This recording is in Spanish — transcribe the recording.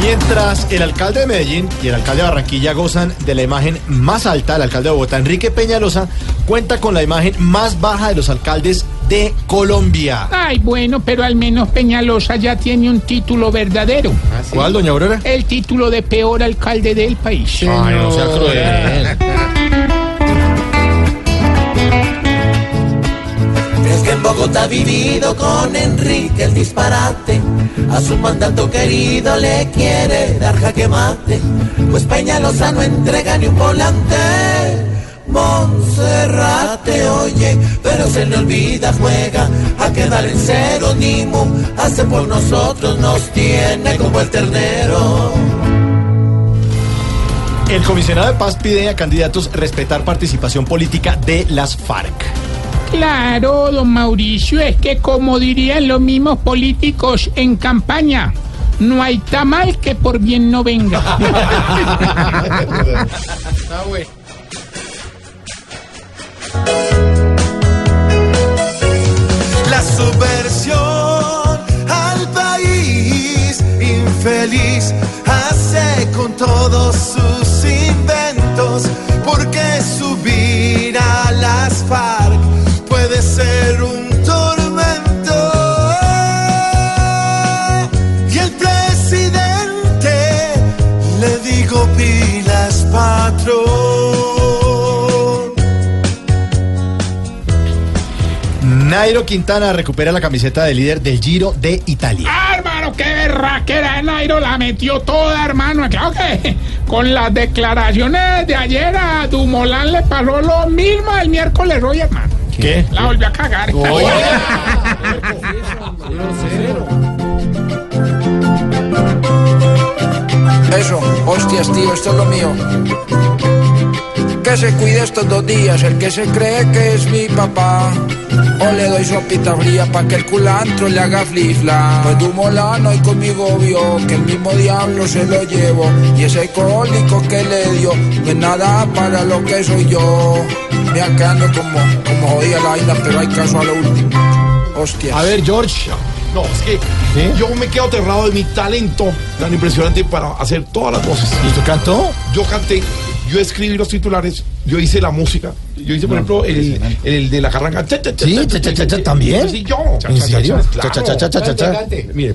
Mientras el alcalde de Medellín y el alcalde de Barranquilla gozan de la imagen más alta, el alcalde de Bogotá, Enrique Peñalosa, cuenta con la imagen más baja de los alcaldes de Colombia. Ay, bueno, pero al menos Peñalosa ya tiene un título verdadero. ¿Cuál, doña Aurora? El título de peor alcalde del país. Ay, no sea cruel. Ha vivido con Enrique el disparate. A su mandato querido le quiere dar jaque mate. Pues Peñalosa no entrega ni un volante. Monserrate, oye, pero se le olvida, juega a quedar en cero, ni mu, hace por nosotros, nos tiene como el ternero. El comisionado de paz pide a candidatos respetar participación política de las FARC. Claro, don Mauricio, es que como dirían los mismos políticos en campaña, no hay tamal que por bien no venga. la subversión al país infeliz Nairo Quintana recupera la camiseta de líder del Giro de Italia. Ah, hermano, qué berraquera Nairo la metió toda, hermano. Claro que con las declaraciones de ayer a Dumolán le pasó lo mismo el miércoles hoy, hermano. ¿Qué? La volvió a cagar. Eso, hostias, tío, esto es lo mío. Que se cuide estos dos días, el que se cree que es mi papá. O le doy sopita fría pa' que el culantro le haga flifla. Pues tu molano y conmigo vio que el mismo diablo se lo llevo. Y ese alcohólico que le dio no es nada para lo que soy yo. Me quedando como, como jodida la vaina, pero hay caso a lo último. Hostias. A ver, George. No, es que yo me quedo aterrado de mi talento tan impresionante para hacer todas las voces. ¿Y tú cantó? Yo canté, yo escribí los titulares, yo hice la música. Yo hice, por ejemplo, el, el de la carranga. Sí, también. Sí, yo. ¿En serio? Mire.